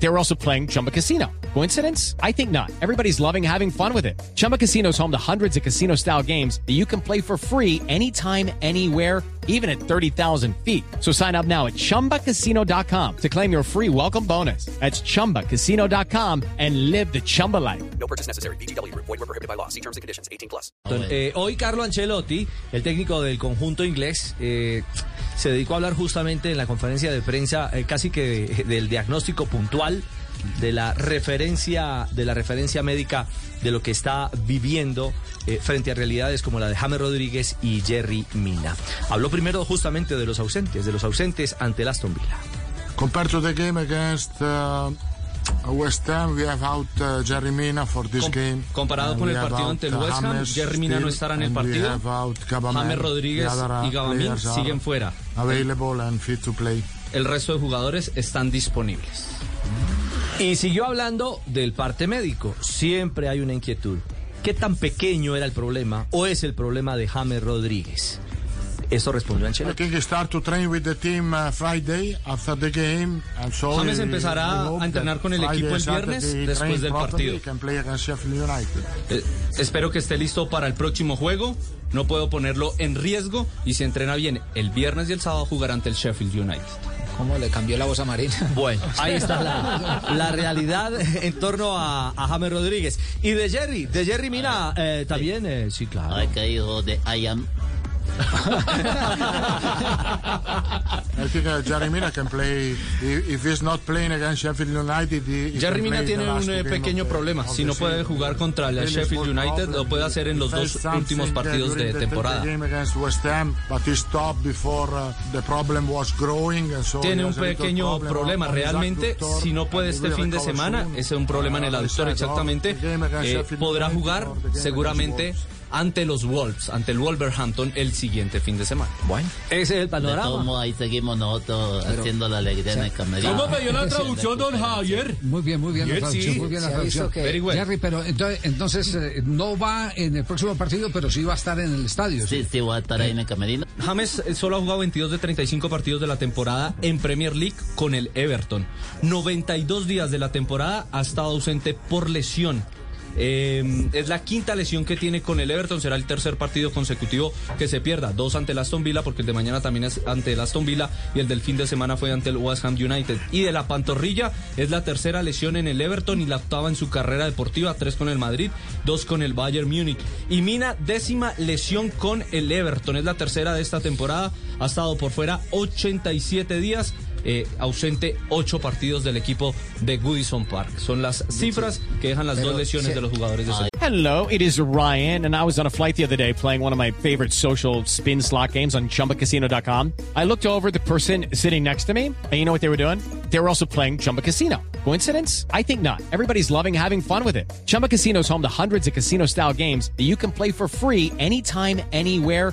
They were also playing Chumba Casino. Coincidence? I think not. Everybody's loving having fun with it. Chumba Casino is home to hundreds of casino style games that you can play for free anytime, anywhere, even at 30,000 feet. So sign up now at chumbacasino.com to claim your free welcome bonus. That's chumbacasino.com and live the Chumba life. No purchase necessary. BGW. Void were prohibited by law. See terms and conditions. 18 plus. Eh, hoy Carlo Ancelotti, el técnico del conjunto inglés, eh, se dedicó a hablar justamente en la conferencia de prensa eh, casi que de- del diagnóstico puntual de la referencia de la referencia médica de lo que está viviendo eh, frente a realidades como la de James Rodríguez y Jerry Mina. Habló primero justamente de los ausentes, de los ausentes ante el Aston Villa. Compared to the game against uh, West Ham, we have out uh, Jerry Mina for this Com- game. comparado And con el partido ante el uh, West Ham, James Jerry Mina no estará en el partido. James Rodríguez y uh, players are siguen fuera. Available and fit to play. El resto de jugadores están disponibles. Y siguió hablando del parte médico. Siempre hay una inquietud. ¿Qué tan pequeño era el problema o es el problema de James Rodríguez? Eso respondió Ancelotti. think he start to train with the team uh, Friday after the game. And so James empezará a entrenar con el Friday, equipo el viernes después del partido. Eh, espero que esté listo para el próximo juego. No puedo ponerlo en riesgo y si entrena bien el viernes y el sábado jugará ante el Sheffield United. ¿Cómo le cambió la voz a Marina? Bueno, ahí está la, la realidad en torno a, a James Rodríguez. Y de Jerry, de Jerry Mina, eh, también, eh, sí, claro. Ay, que dijo de I am. I think uh, Jerry Mina can play. If, he's not playing against Sheffield United, he, Jerry Mina tiene un eh, pequeño of problema. of Si no puede jugar contra el Really Sheffield United, lo puede hacer en los dos últimos uh, partidos de temporada. uh, Tiene un pequeño problem problema. Realmente, si no puede este fin de semana, ese es un problema en el Uh, said, exactamente. "Oh, the game against eh, podrá jugar seguramente against Wolves." Ante los Wolves, ante el Wolverhampton el siguiente fin de semana. Bueno. Ese es el De panorama. ahí seguimos nosotros haciendo la alegría en el camerino. ¿Cómo me dio la traducción, don Javier? Muy bien, muy bien la traducción, sí. muy bien la traducción. que- Very well. Jerry, pero entonces, entonces eh, no va en el próximo partido, pero sí va a estar en el estadio. Sí, sí, voy a estar ahí en el camerino. James eh, solo ha jugado 22 de 35 partidos de la temporada en Premier League con el Everton. 92 días de la temporada ha estado ausente por lesión. Eh, es la quinta lesión que tiene con el Everton. Será el tercer partido consecutivo que se pierda. Dos ante el Aston Villa, porque el de mañana también es ante el Aston Villa. Y el del fin de semana fue ante el West Ham United. Y de la pantorrilla es la tercera lesión en el Everton y la octava en su carrera deportiva. Tres con el Madrid, dos con el Bayern Múnich. Y Mina, décima lesión con el Everton. Es la tercera de esta temporada. Ha estado por fuera 87 días. Eh, ausente ocho partidos del equipo de Goodison Park. Son las cifras que dejan las dos lesiones de los jugadores de ese Hello, it is Ryan, and I was on a flight the other day playing one of my favorite social spin slot games on chumbacasino.com. I looked over the person sitting next to me, and you know what they were doing? They were also playing Chumba Casino. Coincidence? I think not. Everybody's loving having fun with it. Chumba Casino is home to hundreds of casino style games that you can play for free anytime, anywhere,